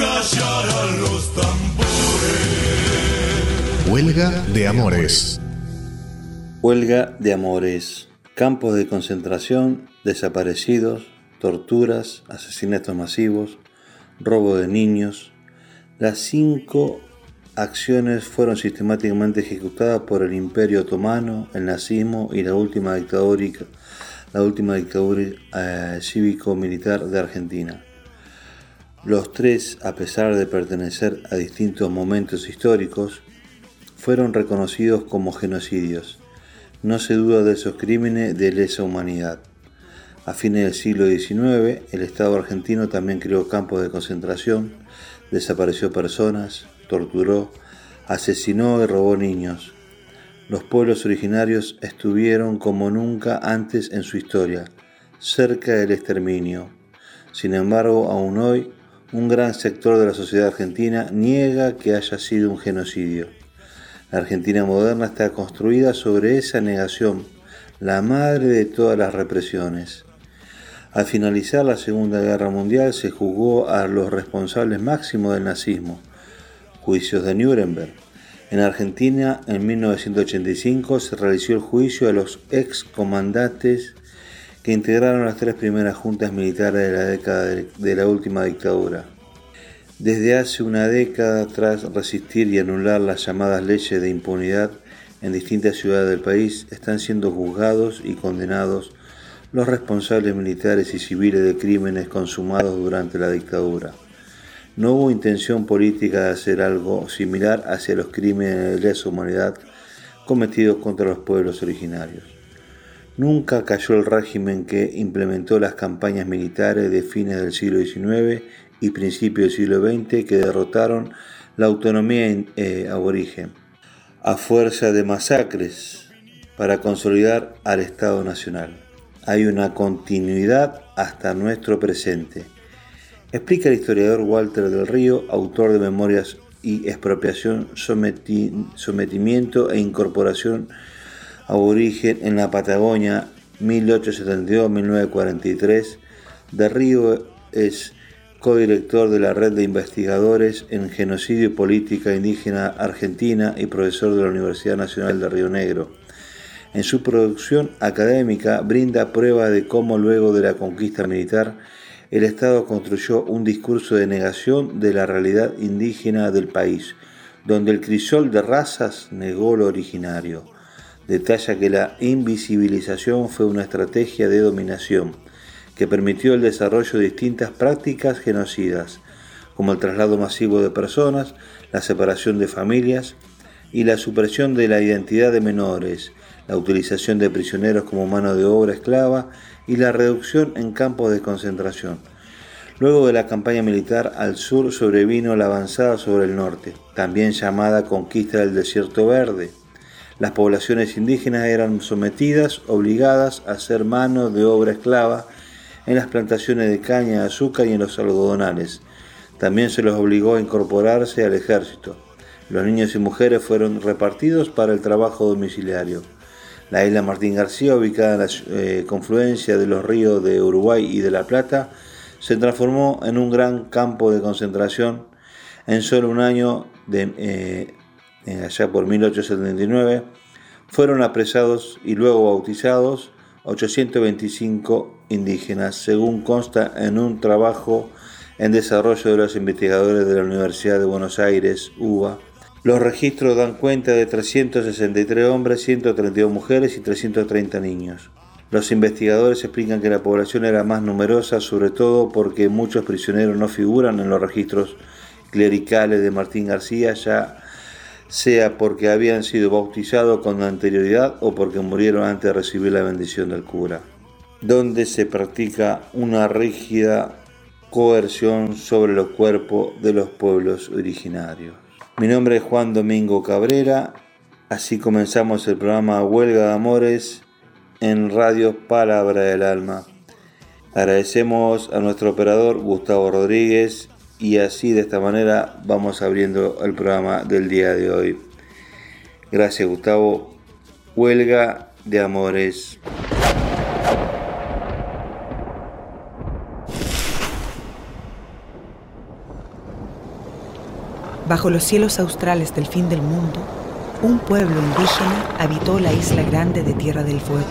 pudo hacer callar a los tambores. Huelga de Amores. Huelga de amores, campos de concentración, desaparecidos, torturas, asesinatos masivos, robo de niños. Las cinco acciones fueron sistemáticamente ejecutadas por el Imperio Otomano, el nazismo y la última dictadura, la última dictadura eh, cívico-militar de Argentina. Los tres, a pesar de pertenecer a distintos momentos históricos, fueron reconocidos como genocidios. No se duda de esos crímenes de lesa humanidad. A fines del siglo XIX, el Estado argentino también creó campos de concentración, desapareció personas, torturó, asesinó y robó niños. Los pueblos originarios estuvieron como nunca antes en su historia, cerca del exterminio. Sin embargo, aún hoy, un gran sector de la sociedad argentina niega que haya sido un genocidio. La Argentina moderna está construida sobre esa negación, la madre de todas las represiones. Al finalizar la Segunda Guerra Mundial se juzgó a los responsables máximos del nazismo, juicios de Nuremberg. En Argentina, en 1985, se realizó el juicio a los excomandantes que integraron las tres primeras juntas militares de la década de la última dictadura. Desde hace una década, tras resistir y anular las llamadas leyes de impunidad en distintas ciudades del país, están siendo juzgados y condenados los responsables militares y civiles de crímenes consumados durante la dictadura. No hubo intención política de hacer algo similar hacia los crímenes de lesa humanidad cometidos contra los pueblos originarios. Nunca cayó el régimen que implementó las campañas militares de fines del siglo XIX y principios del siglo XX que derrotaron la autonomía eh, aborigen a fuerza de masacres para consolidar al Estado Nacional. Hay una continuidad hasta nuestro presente. Explica el historiador Walter del Río, autor de Memorias y Expropiación, Sometimiento e Incorporación Aborigen en la Patagonia 1872-1943. Del Río es codirector de la Red de Investigadores en Genocidio y Política Indígena Argentina y profesor de la Universidad Nacional de Río Negro. En su producción académica brinda prueba de cómo luego de la conquista militar el Estado construyó un discurso de negación de la realidad indígena del país, donde el crisol de razas negó lo originario. Detalla que la invisibilización fue una estrategia de dominación que permitió el desarrollo de distintas prácticas genocidas, como el traslado masivo de personas, la separación de familias y la supresión de la identidad de menores, la utilización de prisioneros como mano de obra esclava y la reducción en campos de concentración. Luego de la campaña militar al sur sobrevino la avanzada sobre el norte, también llamada conquista del desierto verde. Las poblaciones indígenas eran sometidas, obligadas a ser mano de obra esclava en las plantaciones de caña, azúcar y en los algodonales. También se los obligó a incorporarse al ejército. Los niños y mujeres fueron repartidos para el trabajo domiciliario. La isla Martín García, ubicada en la eh, confluencia de los ríos de Uruguay y de La Plata, se transformó en un gran campo de concentración. En solo un año, de, eh, allá por 1879, fueron apresados y luego bautizados 825 indígenas, según consta en un trabajo en desarrollo de los investigadores de la Universidad de Buenos Aires, UBA. Los registros dan cuenta de 363 hombres, 132 mujeres y 330 niños. Los investigadores explican que la población era más numerosa, sobre todo porque muchos prisioneros no figuran en los registros clericales de Martín García, ya sea porque habían sido bautizados con anterioridad o porque murieron antes de recibir la bendición del cura donde se practica una rígida coerción sobre los cuerpos de los pueblos originarios. Mi nombre es Juan Domingo Cabrera, así comenzamos el programa Huelga de Amores en Radio Palabra del Alma. Agradecemos a nuestro operador Gustavo Rodríguez y así de esta manera vamos abriendo el programa del día de hoy. Gracias Gustavo. Huelga de Amores. Bajo los cielos australes del fin del mundo, un pueblo indígena habitó la isla grande de Tierra del Fuego.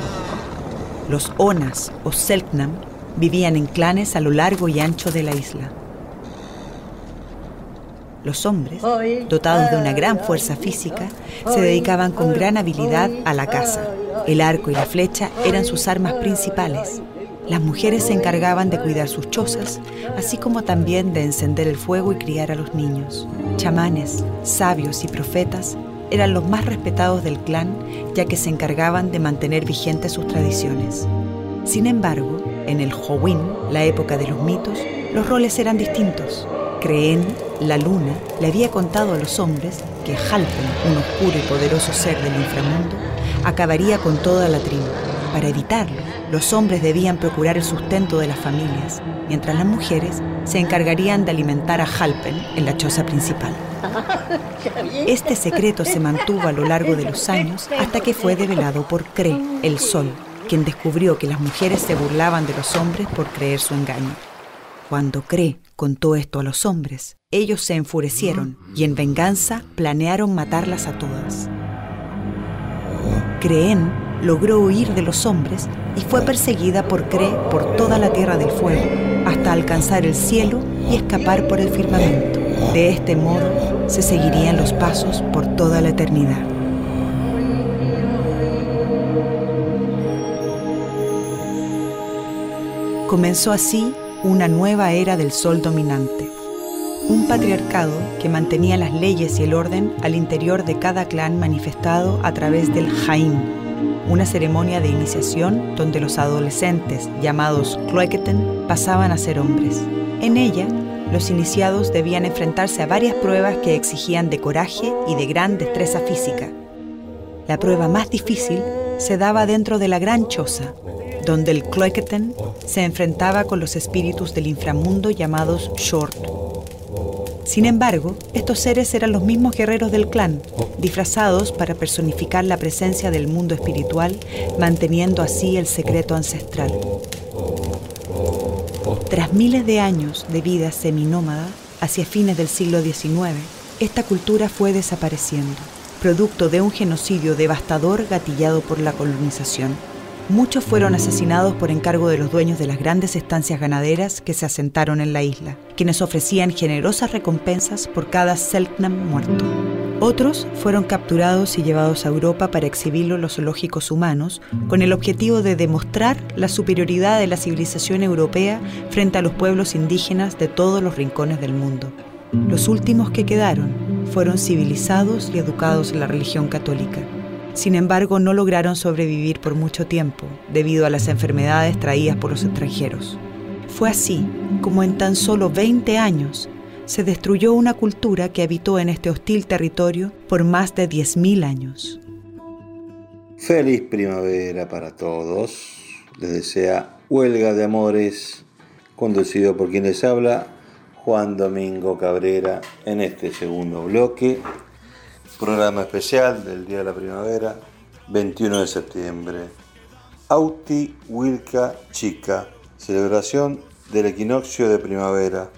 Los Onas o Selknam vivían en clanes a lo largo y ancho de la isla. Los hombres, dotados de una gran fuerza física, se dedicaban con gran habilidad a la caza. El arco y la flecha eran sus armas principales. Las mujeres se encargaban de cuidar sus chozas, así como también de encender el fuego y criar a los niños. Chamanes, sabios y profetas eran los más respetados del clan, ya que se encargaban de mantener vigentes sus tradiciones. Sin embargo, en el Howin, la época de los mitos, los roles eran distintos. Creen, la luna, le había contado a los hombres que Halpen, un oscuro y poderoso ser del inframundo, acabaría con toda la tribu. Para evitarlo, los hombres debían procurar el sustento de las familias, mientras las mujeres se encargarían de alimentar a Halpen en la choza principal. Este secreto se mantuvo a lo largo de los años hasta que fue develado por Cre, el sol, quien descubrió que las mujeres se burlaban de los hombres por creer su engaño. Cuando Cre contó esto a los hombres, ellos se enfurecieron y en venganza planearon matarlas a todas. Creen logró huir de los hombres y fue perseguida por Cre por toda la Tierra del Fuego, hasta alcanzar el cielo y escapar por el firmamento. De este modo se seguirían los pasos por toda la eternidad. Comenzó así una nueva era del sol dominante, un patriarcado que mantenía las leyes y el orden al interior de cada clan manifestado a través del Jaim, una ceremonia de iniciación donde los adolescentes, llamados Kloeketen, pasaban a ser hombres. En ella, los iniciados debían enfrentarse a varias pruebas que exigían de coraje y de gran destreza física. La prueba más difícil se daba dentro de la gran choza, donde el Kloeketen se enfrentaba con los espíritus del inframundo llamados Short. Sin embargo, estos seres eran los mismos guerreros del clan, disfrazados para personificar la presencia del mundo espiritual, manteniendo así el secreto ancestral. Tras miles de años de vida seminómada, hacia fines del siglo XIX, esta cultura fue desapareciendo, producto de un genocidio devastador gatillado por la colonización. Muchos fueron asesinados por encargo de los dueños de las grandes estancias ganaderas que se asentaron en la isla, quienes ofrecían generosas recompensas por cada Selknam muerto. Otros fueron capturados y llevados a Europa para exhibirlo en los zoológicos humanos, con el objetivo de demostrar la superioridad de la civilización europea frente a los pueblos indígenas de todos los rincones del mundo. Los últimos que quedaron fueron civilizados y educados en la religión católica. Sin embargo, no lograron sobrevivir por mucho tiempo debido a las enfermedades traídas por los extranjeros. Fue así como en tan solo 20 años se destruyó una cultura que habitó en este hostil territorio por más de 10.000 años. Feliz primavera para todos. Les desea Huelga de Amores, conducido por quien les habla, Juan Domingo Cabrera, en este segundo bloque Programa especial del Día de la Primavera, 21 de septiembre. Auti Wilca Chica, celebración del equinoccio de primavera,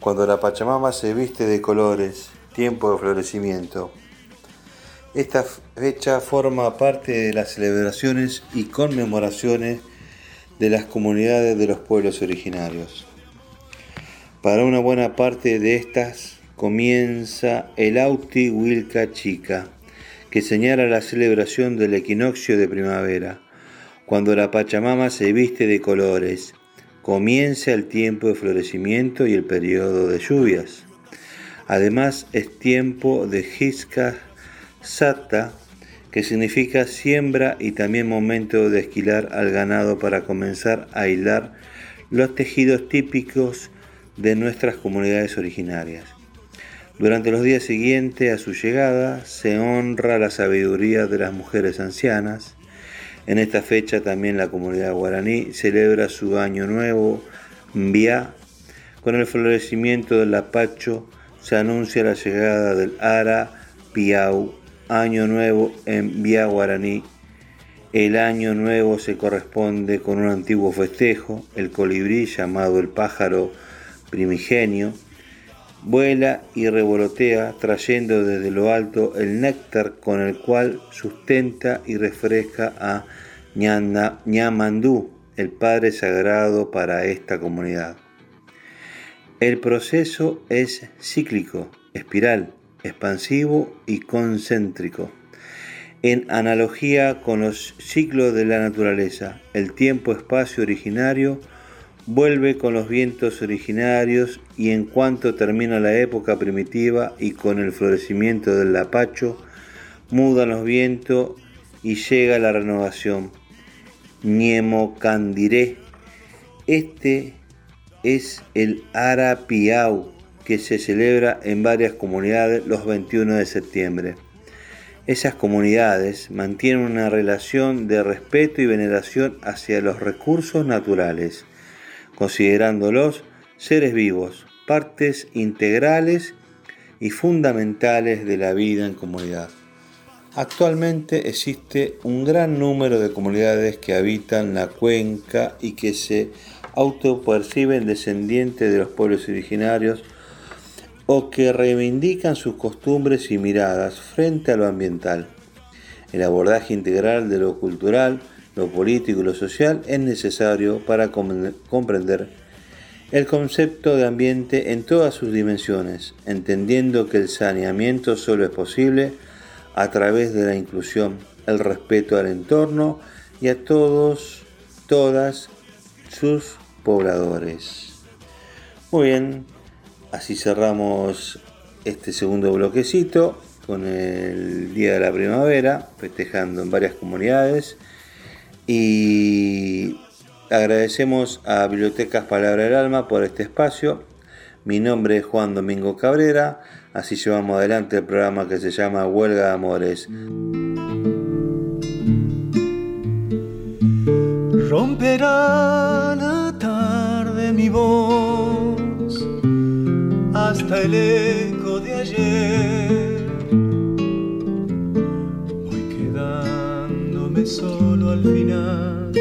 cuando la Pachamama se viste de colores, tiempo de florecimiento. Esta fecha forma parte de las celebraciones y conmemoraciones de las comunidades de los pueblos originarios. Para una buena parte de estas comienza el Auti Wilca Chica, que señala la celebración del equinoccio de primavera, cuando la Pachamama se viste de colores, comienza el tiempo de florecimiento y el periodo de lluvias. Además es tiempo de Hiska Sata, que significa siembra y también momento de esquilar al ganado para comenzar a hilar los tejidos típicos de nuestras comunidades originarias. Durante los días siguientes a su llegada se honra la sabiduría de las mujeres ancianas. En esta fecha también la comunidad guaraní celebra su año nuevo, Mbia. Con el florecimiento del apacho se anuncia la llegada del Ara Piau, año nuevo en Mbia guaraní. El año nuevo se corresponde con un antiguo festejo, el colibrí llamado el pájaro primigenio, vuela y revolotea trayendo desde lo alto el néctar con el cual sustenta y refresca a Ñamandú, el Padre Sagrado para esta comunidad. El proceso es cíclico, espiral, expansivo y concéntrico. En analogía con los ciclos de la naturaleza, el tiempo-espacio originario vuelve con los vientos originarios y en cuanto termina la época primitiva y con el florecimiento del lapacho, mudan los vientos y llega la renovación. Niemo Candiré. Este es el Arapiau que se celebra en varias comunidades los 21 de septiembre. Esas comunidades mantienen una relación de respeto y veneración hacia los recursos naturales considerándolos seres vivos, partes integrales y fundamentales de la vida en comunidad. Actualmente existe un gran número de comunidades que habitan la cuenca y que se autoperciben descendientes de los pueblos originarios o que reivindican sus costumbres y miradas frente a lo ambiental. El abordaje integral de lo cultural lo político y lo social es necesario para comprender el concepto de ambiente en todas sus dimensiones, entendiendo que el saneamiento solo es posible a través de la inclusión, el respeto al entorno y a todos, todas sus pobladores. Muy bien, así cerramos este segundo bloquecito con el Día de la Primavera, festejando en varias comunidades y agradecemos a Bibliotecas Palabra del Alma por este espacio. Mi nombre es Juan Domingo Cabrera, así llevamos adelante el programa que se llama Huelga de Amores. Romperá la tarde mi voz hasta el eco de ayer al final,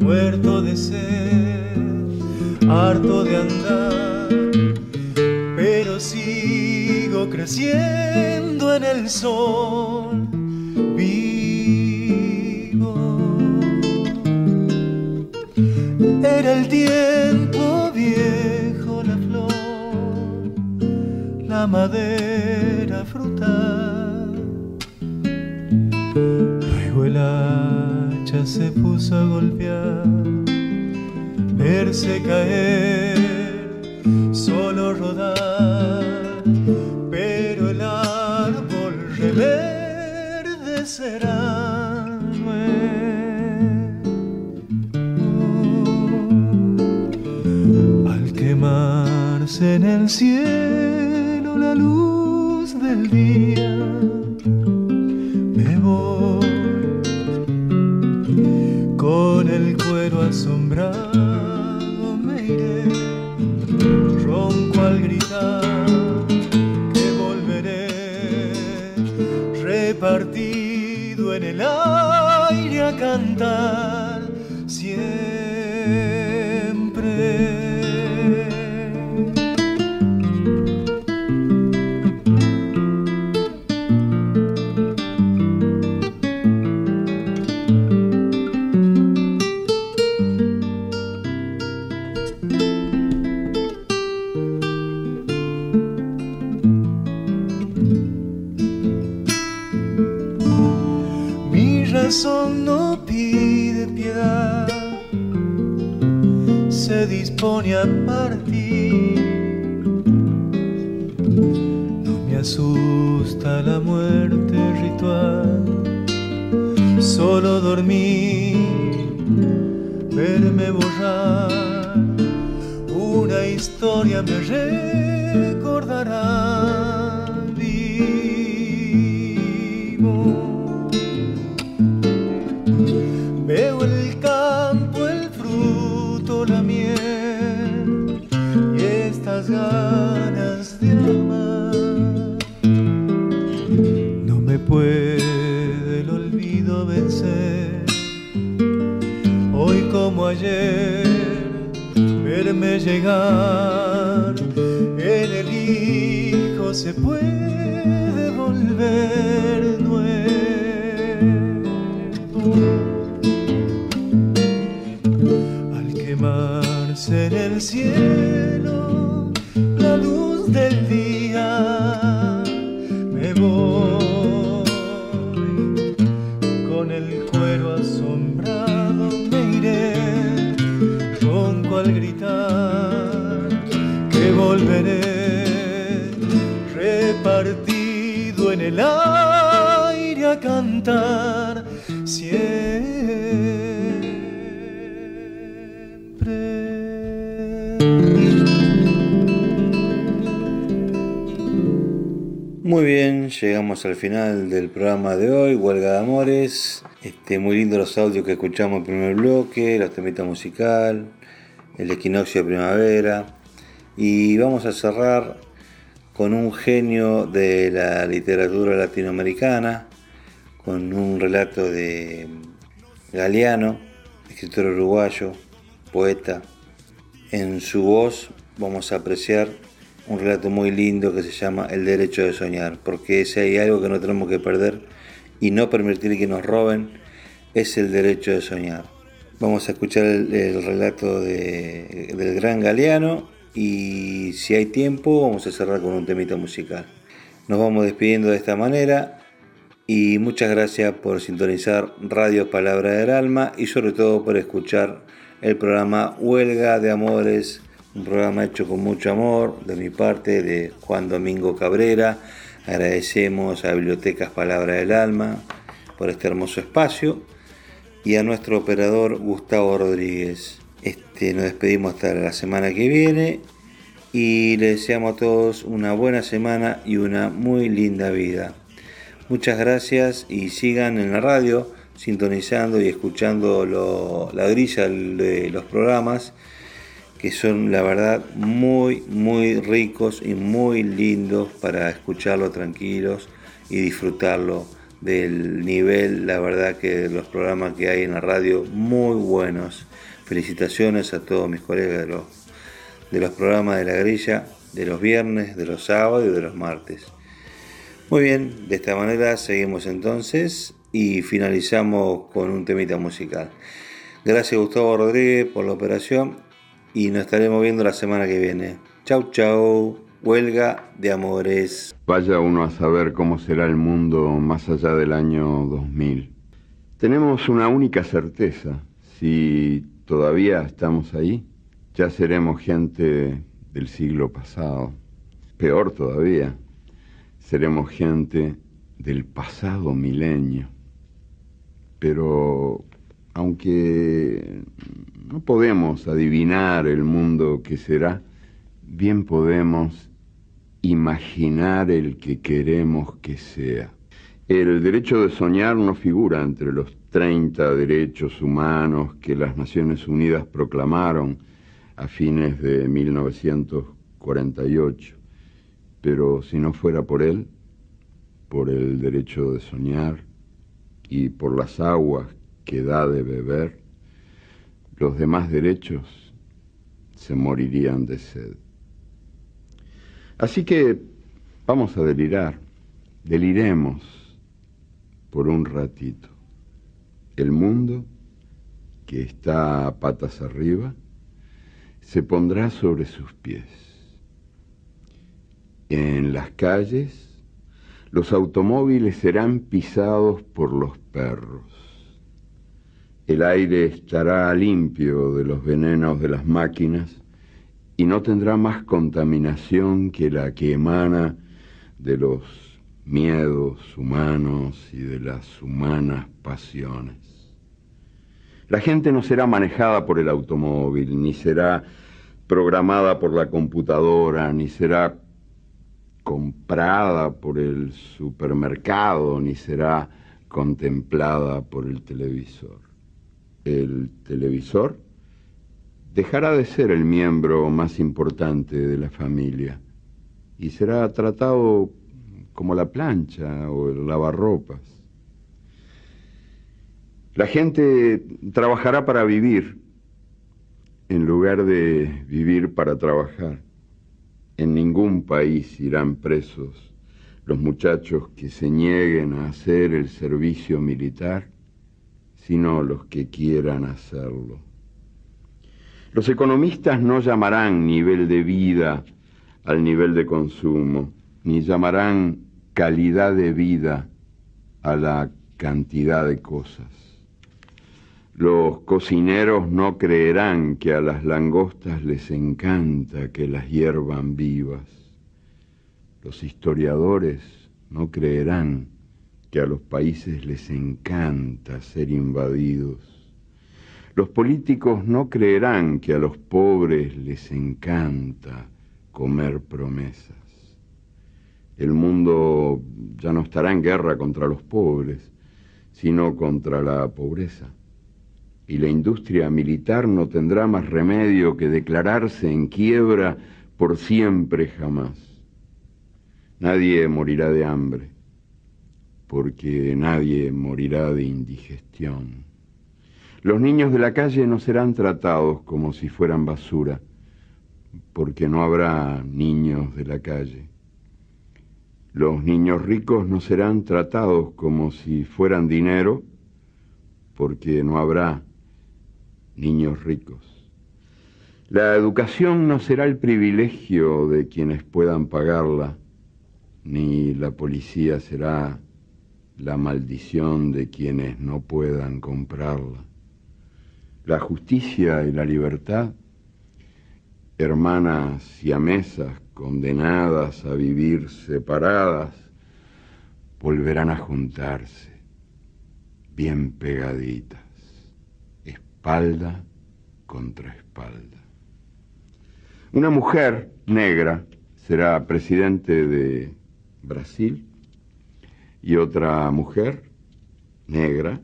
muerto de sed, harto de andar, pero sigo creciendo en el sol, i Micael. Aire a solo dormir, verme borrar. Una historia me recordará verme llegar en el hijo se puede volver nuevo. Al quemarse en el cielo volveré repartido en el aire a cantar Muy bien, llegamos al final del programa de hoy, Huelga de Amores. Este, muy lindo los audios que escuchamos en el primer bloque, la temita musical, el equinoccio de primavera. Y vamos a cerrar con un genio de la literatura latinoamericana, con un relato de Galeano, escritor uruguayo, poeta. En su voz vamos a apreciar un relato muy lindo que se llama El derecho de soñar, porque si hay algo que no tenemos que perder y no permitir que nos roben, es el derecho de soñar. Vamos a escuchar el, el relato de, del gran Galeano y si hay tiempo vamos a cerrar con un temita musical. Nos vamos despidiendo de esta manera y muchas gracias por sintonizar Radio Palabra del Alma y sobre todo por escuchar el programa Huelga de Amores un programa hecho con mucho amor de mi parte, de Juan Domingo Cabrera. Agradecemos a Bibliotecas Palabra del Alma por este hermoso espacio y a nuestro operador Gustavo Rodríguez. Este, nos despedimos hasta la semana que viene y les deseamos a todos una buena semana y una muy linda vida. Muchas gracias y sigan en la radio sintonizando y escuchando la grilla de los programas que son la verdad muy, muy ricos y muy lindos para escucharlo tranquilos y disfrutarlo del nivel, la verdad que los programas que hay en la radio, muy buenos. Felicitaciones a todos mis colegas de los, de los programas de la grilla, de los viernes, de los sábados y de los martes. Muy bien, de esta manera seguimos entonces y finalizamos con un temita musical. Gracias Gustavo Rodríguez por la operación y nos estaremos viendo la semana que viene. Chau, chau. Huelga de amores. Vaya uno a saber cómo será el mundo más allá del año 2000. Tenemos una única certeza. Si todavía estamos ahí, ya seremos gente del siglo pasado. Peor todavía, seremos gente del pasado milenio. Pero aunque no podemos adivinar el mundo que será, bien podemos imaginar el que queremos que sea. El derecho de soñar no figura entre los 30 derechos humanos que las Naciones Unidas proclamaron a fines de 1948, pero si no fuera por él, por el derecho de soñar y por las aguas que da de beber, los demás derechos se morirían de sed. Así que vamos a delirar, deliremos por un ratito. El mundo, que está a patas arriba, se pondrá sobre sus pies. En las calles, los automóviles serán pisados por los perros el aire estará limpio de los venenos de las máquinas y no tendrá más contaminación que la que emana de los miedos humanos y de las humanas pasiones. La gente no será manejada por el automóvil, ni será programada por la computadora, ni será comprada por el supermercado, ni será contemplada por el televisor. El televisor dejará de ser el miembro más importante de la familia y será tratado como la plancha o el lavarropas. La gente trabajará para vivir en lugar de vivir para trabajar. En ningún país irán presos los muchachos que se nieguen a hacer el servicio militar, sino los que quieran hacerlo. Los economistas no llamarán nivel de vida al nivel de consumo, ni llamarán calidad de vida a la cantidad de cosas. Los cocineros no creerán que a las langostas les encanta que las hiervan vivas. Los historiadores no creerán que a los países les encanta ser invadidos. Los políticos no creerán que a los pobres les encanta comer promesas. El mundo ya no estará en guerra contra los pobres, sino contra la pobreza. Y la industria militar no tendrá más remedio que declararse en quiebra por siempre jamás. Nadie morirá de hambre, porque nadie morirá de indigestión. Los niños de la calle no serán tratados como si fueran basura, porque no habrá niños de la calle. Los niños ricos no serán tratados como si fueran dinero, porque no habrá niños ricos. La educación no será el privilegio de quienes puedan pagarla, ni la policía será la maldición de quienes no puedan comprarla la justicia y la libertad, hermanas siamesas condenadas a vivir separadas, volverán a juntarse, bien pegaditas, espalda contra espalda. Una mujer negra será presidente de Brasil y otra mujer negra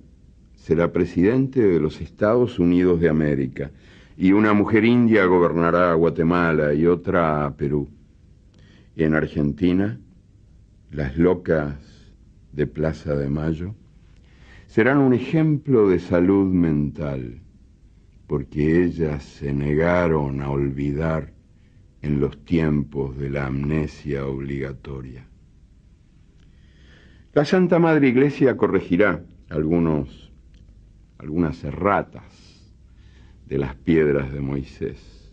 será presidente de los Estados Unidos de América y una mujer india gobernará Guatemala y otra Perú. En Argentina, las locas de Plaza de Mayo serán un ejemplo de salud mental, porque ellas se negaron a olvidar en los tiempos de la amnesia obligatoria. La Santa Madre Iglesia corregirá algunos algunas erratas de las piedras de Moisés.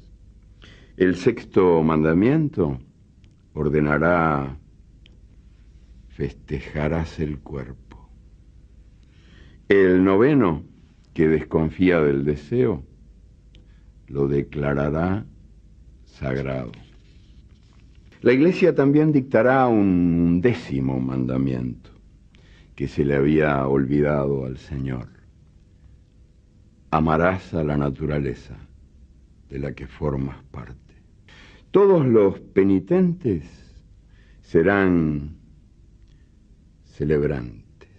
El sexto mandamiento ordenará, festejarás el cuerpo. El noveno, que desconfía del deseo, lo declarará sagrado. La iglesia también dictará un décimo mandamiento que se le había olvidado al Señor amarás a la naturaleza de la que formas parte. Todos los penitentes serán celebrantes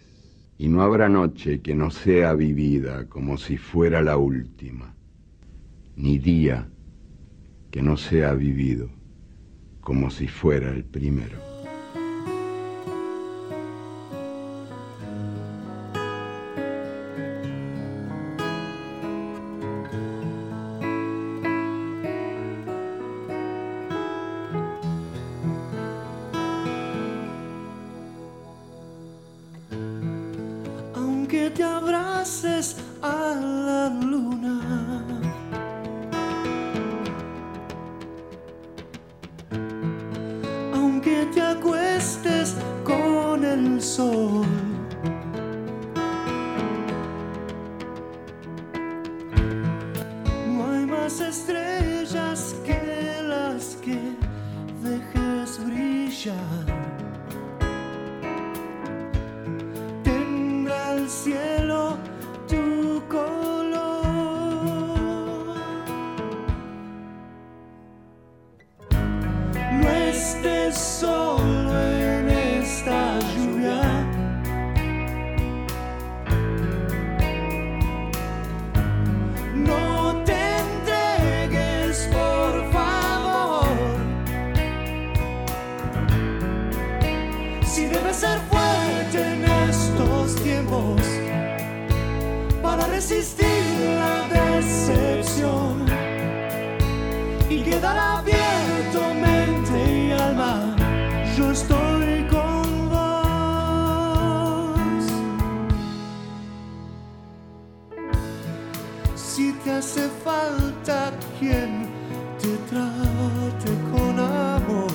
y no habrá noche que no sea vivida como si fuera la última, ni día que no sea vivido como si fuera el primero. soul. Resistir la decepción y quedar abierto mente y alma. Yo estoy con vos. Si te hace falta quien te trate con amor.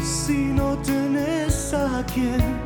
Si no tenés a quien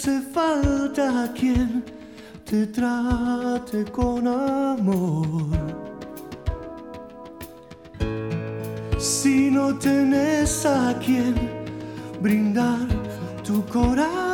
hace falta quien te trate con amor. Si no tenés a quien brindar tu corazón.